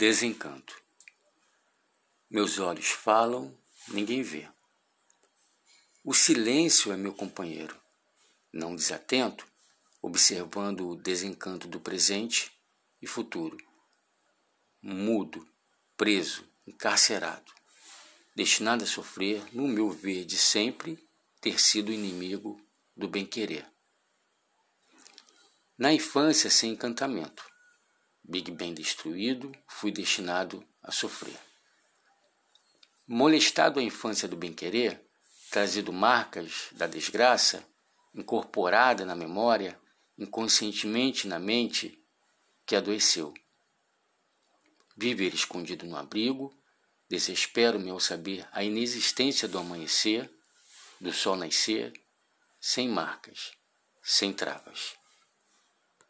Desencanto. Meus olhos falam, ninguém vê. O silêncio é meu companheiro. Não desatento, observando o desencanto do presente e futuro. Mudo, preso, encarcerado, destinado a sofrer, no meu ver de sempre, ter sido inimigo do bem-querer. Na infância sem encantamento, Big Ben destruído, fui destinado a sofrer. Molestado a infância do bem-querer, trazido marcas da desgraça, incorporada na memória, inconscientemente na mente, que adoeceu. Viver escondido no abrigo, desespero-me ao saber a inexistência do amanhecer, do sol nascer, sem marcas, sem travas.